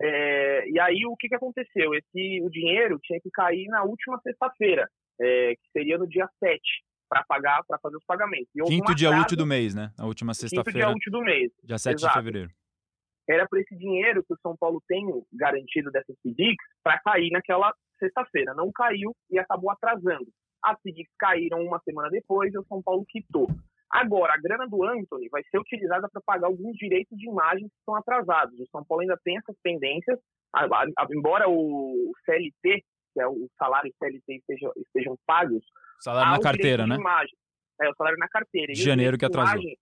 É, e aí o que, que aconteceu? Esse, o dinheiro tinha que cair na última sexta-feira, é, que seria no dia 7, para pagar, para fazer os pagamentos. Quinto dia útil do mês, né? A última sexta-feira. Quinto dia útil do mês. Dia 7 Exato. de fevereiro. era para esse dinheiro que o São Paulo tem garantido dessas FDICs para cair naquela sexta-feira. Não caiu e acabou atrasando. As FDICs caíram uma semana depois e o São Paulo quitou. Agora, a grana do Anthony vai ser utilizada para pagar alguns direitos de imagem que estão atrasados. O São Paulo ainda tem essas pendências, embora o CLT, que é o salário CLT, estejam, estejam pagos. Salário na carteira, né? Imagem. É, o salário na carteira. De janeiro que atrasou. Imagem,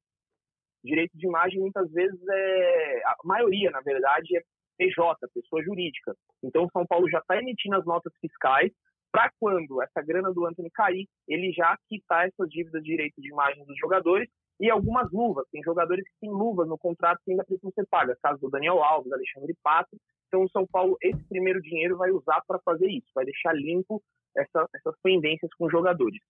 direito de imagem, muitas vezes, é. A maioria, na verdade, é PJ, pessoa jurídica. Então, o São Paulo já está emitindo as notas fiscais para quando essa grana do Anthony cair, ele já quitar essas dívidas de direito de imagem dos jogadores e algumas luvas. Tem jogadores que têm luvas no contrato que ainda precisam ser pagas, caso do Daniel Alves, Alexandre Pato. Então o São Paulo, esse primeiro dinheiro vai usar para fazer isso, vai deixar limpo essa, essas pendências com os jogadores.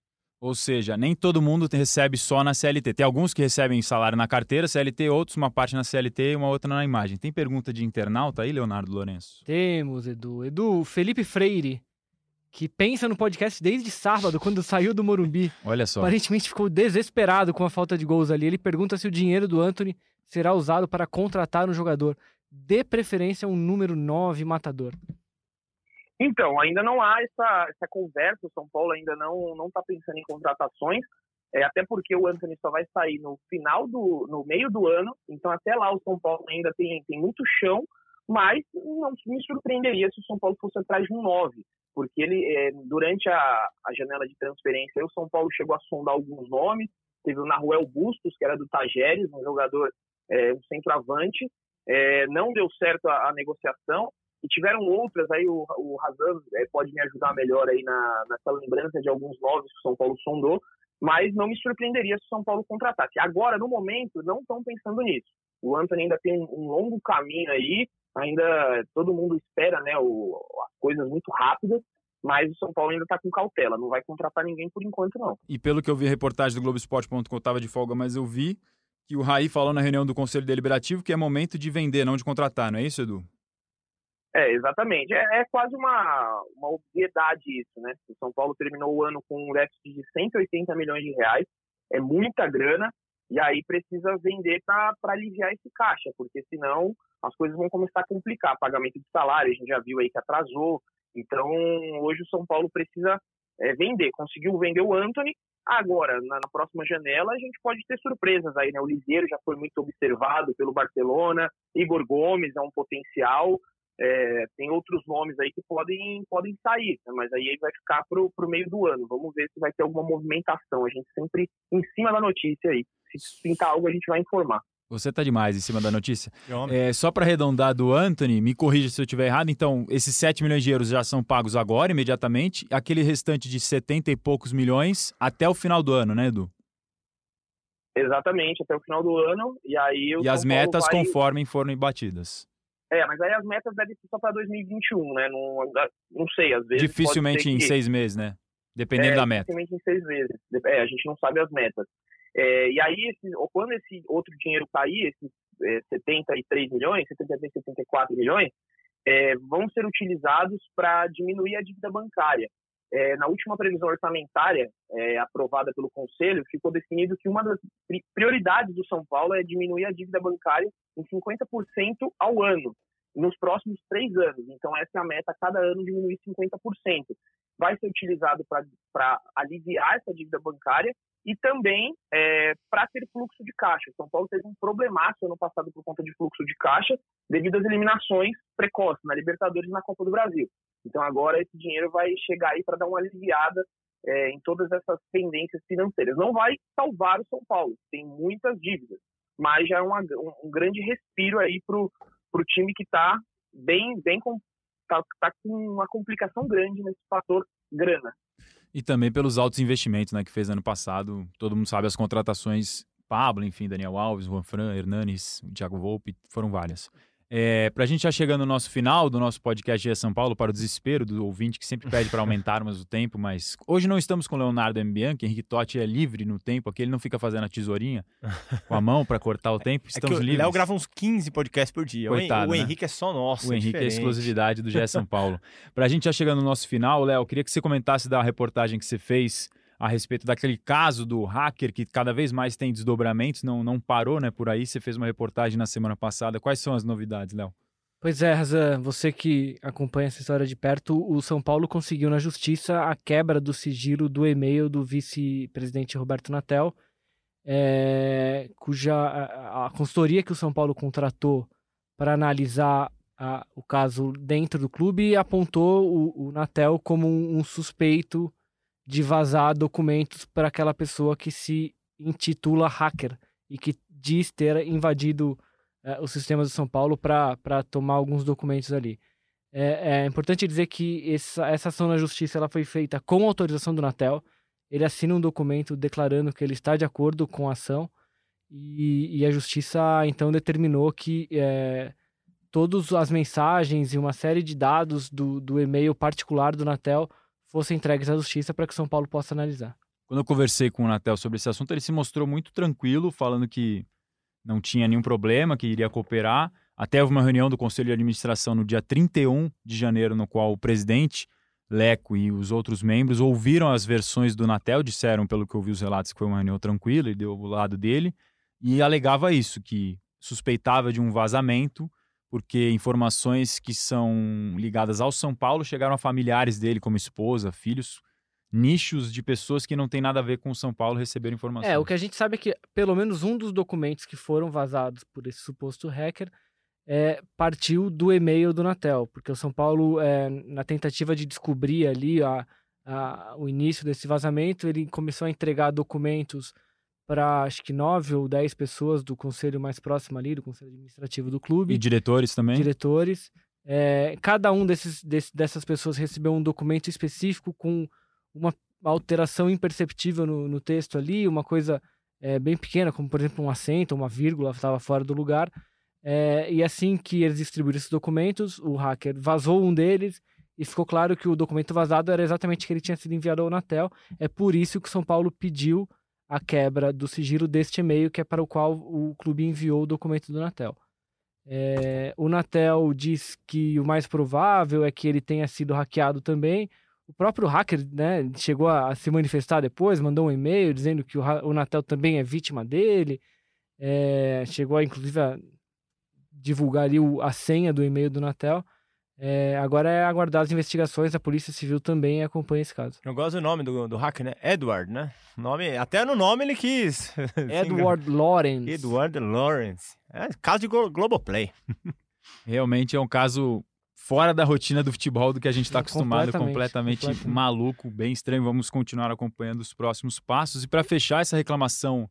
Ou seja, nem todo mundo recebe só na CLT. Tem alguns que recebem salário na carteira, CLT, outros uma parte na CLT e uma outra na imagem. Tem pergunta de internauta aí, Leonardo Lourenço? Temos, Edu. Edu, Felipe Freire que pensa no podcast desde sábado, quando saiu do Morumbi. Olha só. Aparentemente ficou desesperado com a falta de gols ali. Ele pergunta se o dinheiro do Anthony será usado para contratar um jogador. De preferência, um número 9 matador. Então, ainda não há essa, essa conversa. O São Paulo ainda não não está pensando em contratações. É, até porque o Anthony só vai sair no final do no meio do ano, então até lá o São Paulo ainda tem, tem muito chão, mas não me surpreenderia se o São Paulo fosse atrás de um 9 porque ele é, durante a, a, janela de transferência, o São Paulo chegou a sondar alguns nomes, teve o Naruel Bustos, que era do Tajeres, um jogador, é, um centroavante, é, não deu certo a, a, negociação, e tiveram outras, aí o, o Razan é, pode me ajudar melhor aí na, nessa lembrança de alguns nomes que o São Paulo sondou, mas não me surpreenderia se o São Paulo contratasse. Agora, no momento, não estão pensando nisso. O Anthony ainda tem um longo caminho aí, ainda todo mundo espera né, o, as coisas muito rápidas, mas o São Paulo ainda está com cautela, não vai contratar ninguém por enquanto, não. E pelo que eu vi a reportagem do Globoesporte.com, estava de folga, mas eu vi que o Raí falou na reunião do Conselho Deliberativo que é momento de vender, não de contratar, não é isso, Edu? É, exatamente. É, é quase uma, uma obviedade isso, né? O São Paulo terminou o ano com um déficit de 180 milhões de reais, é muita grana, e aí precisa vender para aliviar esse caixa, porque senão as coisas vão começar a complicar. Pagamento de salário, a gente já viu aí que atrasou. Então, hoje o São Paulo precisa é, vender. Conseguiu vender o Anthony. Agora, na, na, próxima janela, a gente pode ter surpresas aí, né? O Liseiro já foi muito observado pelo Barcelona. Igor Gomes é um potencial. É, tem outros nomes aí que podem, podem sair, né? mas aí vai ficar pro, pro meio do ano. Vamos ver se vai ter alguma movimentação. A gente sempre em cima da notícia aí. Se pintar algo, a gente vai informar. Você tá demais em cima da notícia. É, só para arredondar do Anthony, me corrija se eu estiver errado. Então, esses 7 milhões de euros já são pagos agora, imediatamente. Aquele restante de 70 e poucos milhões até o final do ano, né, Edu? Exatamente, até o final do ano. E aí E as metas vai... conforme foram batidas. É, mas aí as metas devem ser só para 2021, né? Não, não sei, às vezes. Dificilmente em que... seis meses, né? Dependendo é, da meta. Dificilmente em seis meses. É, a gente não sabe as metas. É, e aí, esse, quando esse outro dinheiro cair, esses é, 73 milhões, 73, 74 milhões, é, vão ser utilizados para diminuir a dívida bancária. É, na última previsão orçamentária é, aprovada pelo Conselho, ficou definido que uma das prioridades do São Paulo é diminuir a dívida bancária em 50% ao ano, nos próximos três anos. Então, essa é a meta, cada ano diminuir 50%. Vai ser utilizado para aliviar essa dívida bancária e também é, para ter fluxo de caixa. São Paulo teve um problemaço ano passado por conta de fluxo de caixa, devido às eliminações precoces na Libertadores e na Copa do Brasil. Então agora esse dinheiro vai chegar aí para dar uma aliviada é, em todas essas pendências financeiras. Não vai salvar o São Paulo, tem muitas dívidas, mas já é uma, um, um, grande respiro aí para o time que está bem, bem tá, tá com uma complicação grande nesse fator grana. E também pelos altos investimentos né, que fez ano passado. Todo mundo sabe as contratações. Pablo, enfim, Daniel Alves, Juan Fran, Hernanes, Thiago Volpe, foram várias. É, para a gente já chegando no nosso final do nosso podcast de São Paulo, para o desespero do ouvinte que sempre pede para aumentarmos o tempo, mas hoje não estamos com o Leonardo Mbianchi, Henrique Totti é livre no tempo, aqui ele não fica fazendo a tesourinha com a mão para cortar o tempo, estamos é livres. O Léo grava uns 15 podcasts por dia, Coitado, o, né? Henrique é só nosso. O é Henrique diferente. é exclusividade do GE São Paulo. para a gente já chegando no nosso final, Léo, queria que você comentasse da reportagem que você fez a respeito daquele caso do hacker que cada vez mais tem desdobramentos, não, não parou né, por aí. Você fez uma reportagem na semana passada. Quais são as novidades, Léo? Pois é, Razan, você que acompanha essa história de perto, o São Paulo conseguiu na justiça a quebra do sigilo do e-mail do vice-presidente Roberto Natel, é, cuja a, a, consultoria que o São Paulo contratou para analisar a, o caso dentro do clube apontou o, o Natel como um, um suspeito de vazar documentos para aquela pessoa que se intitula hacker e que diz ter invadido é, os sistemas do São Paulo para tomar alguns documentos ali. É, é, importante dizer que essa, essa ação na justiça ela foi feita com autorização do Natel. Ele assina um documento declarando que ele está de acordo com a ação e, e a justiça então determinou que é, todas as mensagens e uma série de dados do, do e-mail particular do Natel fossem entregues à justiça para que São Paulo possa analisar. Quando eu conversei com o Natel sobre esse assunto, ele se mostrou muito tranquilo, falando que não tinha nenhum problema, que iria cooperar. Até houve uma reunião do Conselho de Administração no dia 31 de janeiro, no qual o presidente Leco e os outros membros ouviram as versões do Natel, disseram, pelo que eu ouvi os relatos, que foi uma reunião tranquila e deu o lado dele, e alegava isso, que suspeitava de um vazamento, porque informações que são ligadas ao São Paulo chegaram a familiares dele, como esposa, filhos, nichos de pessoas que não tem nada a ver com São Paulo receber informações. É, o que a gente sabe é que pelo menos um dos documentos que foram vazados por esse suposto hacker é, partiu do e-mail do Natel, porque o São Paulo, é, na tentativa de descobrir ali a, a, o início desse vazamento, ele começou a entregar documentos para acho que nove ou dez pessoas do conselho mais próximo ali, do conselho administrativo do clube. E diretores também? Diretores. É, cada um desses, desse, dessas pessoas recebeu um documento específico com uma alteração imperceptível no, no texto ali, uma coisa é, bem pequena, como por exemplo um acento, uma vírgula estava fora do lugar. É, e assim que eles distribuíram esses documentos, o hacker vazou um deles e ficou claro que o documento vazado era exatamente que ele tinha sido enviado ao Natel. É por isso que o São Paulo pediu a quebra do sigilo deste e-mail, que é para o qual o clube enviou o documento do Natel. É, o Natel diz que o mais provável é que ele tenha sido hackeado também, o próprio hacker né, chegou a, se manifestar depois, mandou um e-mail dizendo que o, o Natel também é vítima dele. É, chegou a, inclusive, a divulgar ali o, a senha do e-mail do Natel. É, agora é aguardar as investigações, a Polícia Civil também acompanha esse caso. Eu gosto do nome do, do hacker, né? Edward, né? Nome, até no nome ele quis. Edward Lawrence. Edward Lawrence. É caso de Globoplay. Realmente é um caso fora da rotina do futebol do que a gente está acostumado, completamente, completamente, completamente, maluco, bem estranho. Vamos continuar acompanhando os próximos passos. E para fechar essa reclamação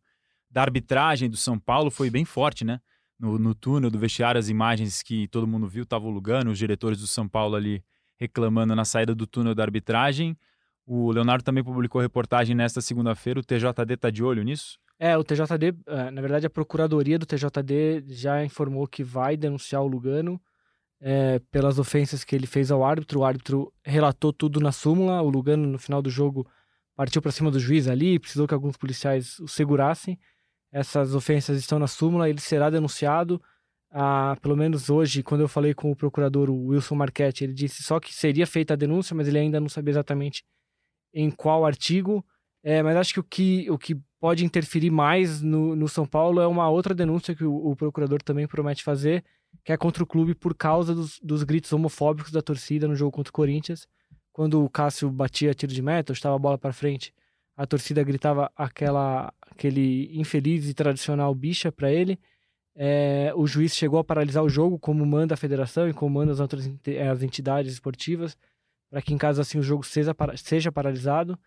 da arbitragem do São Paulo, foi bem forte, né? No, no túnel do vestiário, as imagens que todo mundo viu estavam Lugano, os diretores do São Paulo ali reclamando na saída do túnel da arbitragem. O Leonardo também publicou reportagem nesta segunda-feira. O TJD está de olho nisso? É, o TJD, eh, na verdade, a Procuradoria do TJD já informou que vai denunciar o Lugano é, pelas ofensas que ele fez ao árbitro. O árbitro relatou tudo na súmula. O Lugano, no final do jogo, partiu para cima do juiz ali, precisou que alguns policiais o segurassem. Essas ofensas estão na súmula, ele será denunciado. Ah, pelo menos hoje, quando eu falei com o procurador o Wilson Marchetti, ele disse só que seria feita a denúncia, mas ele ainda não sabia exatamente em qual artigo. É, mas acho que o que, o que pode interferir mais no, no São Paulo é uma outra denúncia que o, o procurador também promete fazer, que é contra o clube por causa dos, dos gritos homofóbicos da torcida no jogo contra o Corinthians. Quando o Cássio batia tiro de meta, estava a bola para frente, a torcida gritava aquela, aquele infeliz e tradicional bicha para ele. É, o juiz chegou a paralisar o jogo, como manda a federação e como manda as outras as entidades esportivas, para que em caso assim o jogo seja, seja paralisado.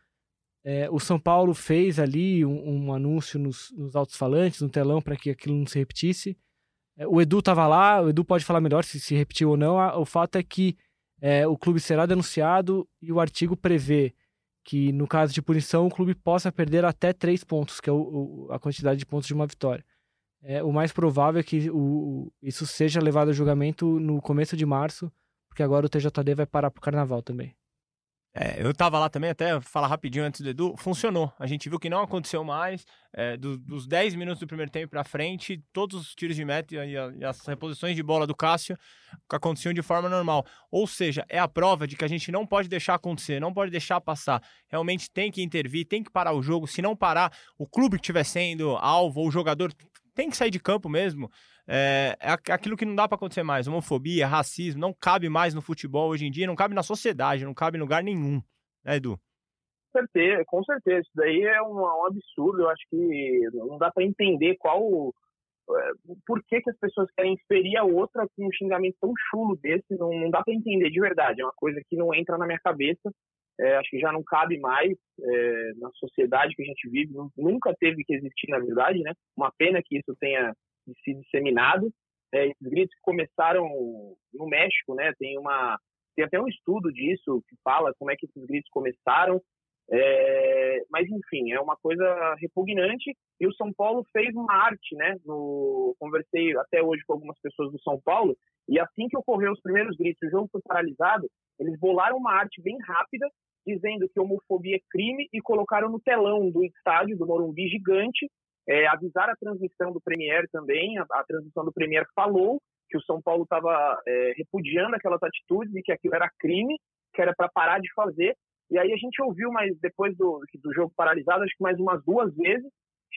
É, o São Paulo fez ali um, um anúncio nos, nos altos-falantes, no telão, para que aquilo não se repetisse. É, o Edu estava lá, o Edu pode falar melhor se se repetiu ou não. O fato é que é, o clube será denunciado e o artigo prevê que, no caso de punição, o clube possa perder até três pontos, que é o, o, a quantidade de pontos de uma vitória. É, o mais provável é que o, isso seja levado a julgamento no começo de março, porque agora o TJD vai parar para o carnaval também. É, eu tava lá também, até falar rapidinho antes do Edu, funcionou. A gente viu que não aconteceu mais. É, do, dos 10 minutos do primeiro tempo para frente, todos os tiros de meta e, a, e, as reposições de bola do Cássio aconteciam de forma normal. Ou seja, é a prova de que a gente não pode deixar acontecer, não pode deixar passar. Realmente tem que intervir, tem que parar o jogo. Se não parar, o clube que estiver sendo alvo ou o jogador tem que sair de campo mesmo. É, é aquilo que não dá para acontecer mais. Homofobia, racismo, não cabe mais no futebol hoje em dia, não cabe na sociedade, não cabe em lugar nenhum. Né, Edu? Com certeza, com certeza. Isso daí é um, um absurdo. Eu acho que não dá para entender qual. É, por que, que as pessoas querem ferir a outra com um xingamento tão chulo desse? Não, não dá para entender de verdade. É uma coisa que não entra na minha cabeça. É, acho que já não cabe mais é, na sociedade que a gente vive. Nunca teve que existir, na verdade, né? Uma pena que isso tenha se disseminado. É, esses gritos começaram no México, né? Tem uma tem até um estudo disso que fala como é que esses gritos começaram. É, mas enfim, é uma coisa repugnante. E o São Paulo fez uma arte, né? No, conversei até hoje com algumas pessoas do São Paulo e assim que ocorreu os primeiros gritos, o jogo foi paralisado. Eles bolaram uma arte bem rápida dizendo que homofobia é crime e colocaram no telão do estádio do Morumbi gigante é, avisar a transmissão do Premier também, a, a, transmissão do Premier falou que o São Paulo estava é, repudiando aquelas atitudes e que aquilo era crime, que era para parar de fazer. E aí a gente ouviu, mas depois do, do jogo paralisado, acho que mais umas duas vezes,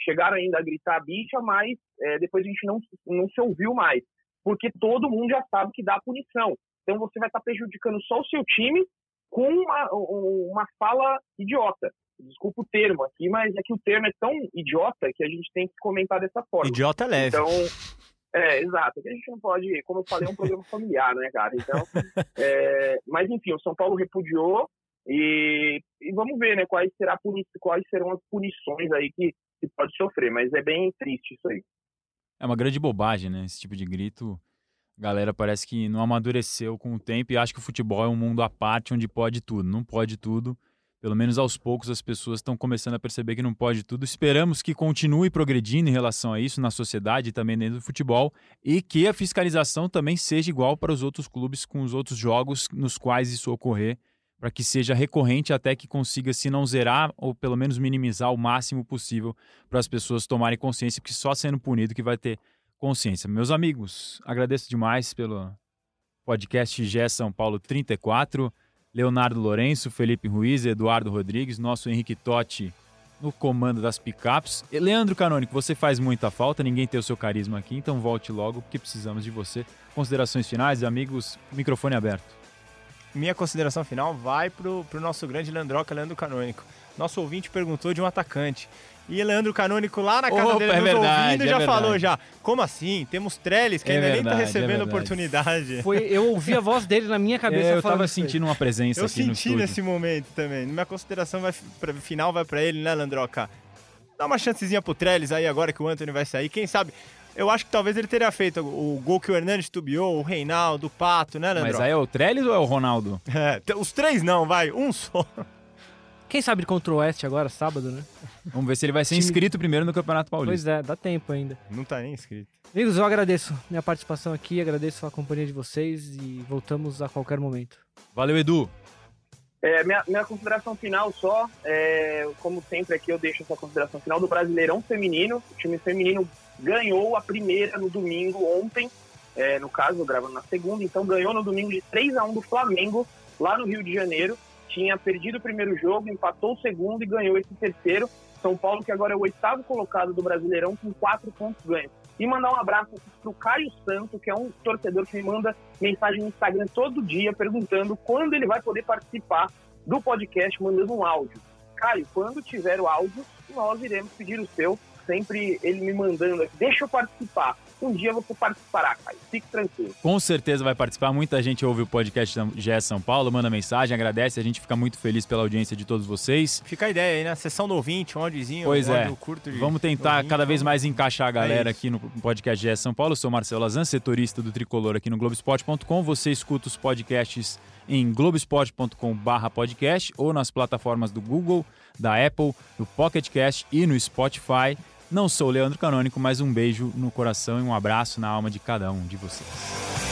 chegaram ainda a gritar a bicha, mas é, depois a gente não, não se ouviu mais, porque todo mundo já sabe que dá punição. Então você vai estar prejudicando só o seu time com uma, uma fala idiota desculpa o termo aqui, mas é que o termo é tão idiota que a gente tem que comentar dessa forma. Idiota é leve. Então, é, exato. A gente não pode, como eu falei, é um problema familiar, né, cara? Então, é, mas enfim, o São Paulo repudiou e, e vamos ver, né, quais, será quais serão as punições aí que, que pode sofrer, mas é bem triste isso aí. É uma grande bobagem, né? Esse tipo de grito. Galera parece que não amadureceu com o tempo e acha que o futebol é um mundo à parte onde pode tudo. Não pode tudo pelo menos aos poucos as pessoas estão começando a perceber que não pode tudo. Esperamos que continue progredindo em relação a isso na sociedade e também dentro do futebol e que a fiscalização também seja igual para os outros clubes com os outros jogos nos quais isso ocorrer, para que seja recorrente até que consiga, se não zerar, ou pelo menos minimizar o máximo possível para as pessoas tomarem consciência, porque só sendo punido que vai ter consciência. Meus amigos, agradeço demais pelo podcast GE São Paulo 34. Leonardo Lourenço, Felipe Ruiz, Eduardo Rodrigues, nosso Henrique Totti no comando das picapes. E Leandro Canônico, você faz muita falta, ninguém tem o seu carisma aqui, então volte logo porque precisamos de você. Considerações finais, amigos, microfone aberto. Minha consideração final vai pro, pro nosso grande Leandroca, Leandro Canônico. Nosso ouvinte perguntou de um atacante. E Leandro Canônico lá na casa Opa, dele é verdade, ouvindo é já verdade. falou já. Como assim? Temos Trellis que é ainda verdade, nem tá recebendo é oportunidade. Foi, eu ouvi a voz dele na minha cabeça. É, eu tava sentindo uma presença eu aqui no estúdio. Eu senti nesse momento também. Minha consideração vai, pra, final vai para ele, né, Landroca? Dá uma chancezinha pro Trellis aí agora que o Anthony vai sair. Quem sabe eu acho que talvez ele teria feito o gol que o Hernandes tubiou, o Reinaldo, o Pato, né, Leandro? Mas aí é o Trellis ou é o Ronaldo? É, os três não, vai, um só. Quem sabe contra o Oeste agora, sábado, né? Vamos ver se ele vai ser inscrito primeiro no Campeonato Paulista. Pois é, dá tempo ainda. Não tá nem inscrito. Amigos, eu agradeço minha participação aqui, agradeço a companhia de vocês e voltamos a qualquer momento. Valeu, Edu. É, minha, minha consideração final só, é, como sempre aqui eu deixo essa consideração final do Brasileirão Feminino. O time feminino ganhou a primeira no domingo ontem, é, no caso, gravando na segunda, então ganhou no domingo de 3 a 1 do Flamengo, lá no Rio de Janeiro tinha perdido o primeiro jogo, empatou o segundo e ganhou esse terceiro. São Paulo, que agora é o oitavo colocado do Brasileirão, com quatro pontos ganhos. E mandar um abraço para o Caio Santo, que é um torcedor que me manda mensagem no Instagram todo dia perguntando quando ele vai poder participar do podcast mandando um áudio. Caio, quando tiver o áudio, nós iremos pedir o seu. Sempre ele me mandando aqui, deixa eu participar um dia você participará, Caio. Fique tranquilo. Com certeza vai participar. Muita gente ouve o podcast GE São Paulo, manda mensagem, agradece. A gente fica muito feliz pela audiência de todos vocês. Fica a ideia aí, né? Sessão do ouvinte, um áudiozinho, pois um é. curto. De Vamos tentar ouvinte, cada vez mais encaixar a galera é aqui no podcast GE São Paulo. Eu sou Marcelo Lazan, setorista do Tricolor aqui no Globesport.com. Você escuta os podcasts em globesport.com/podcast ou nas plataformas do Google, da Apple, do Pocket Cast e no Spotify. Não sou o Leandro Canônico, mas um beijo no coração e um abraço na alma de cada um de vocês.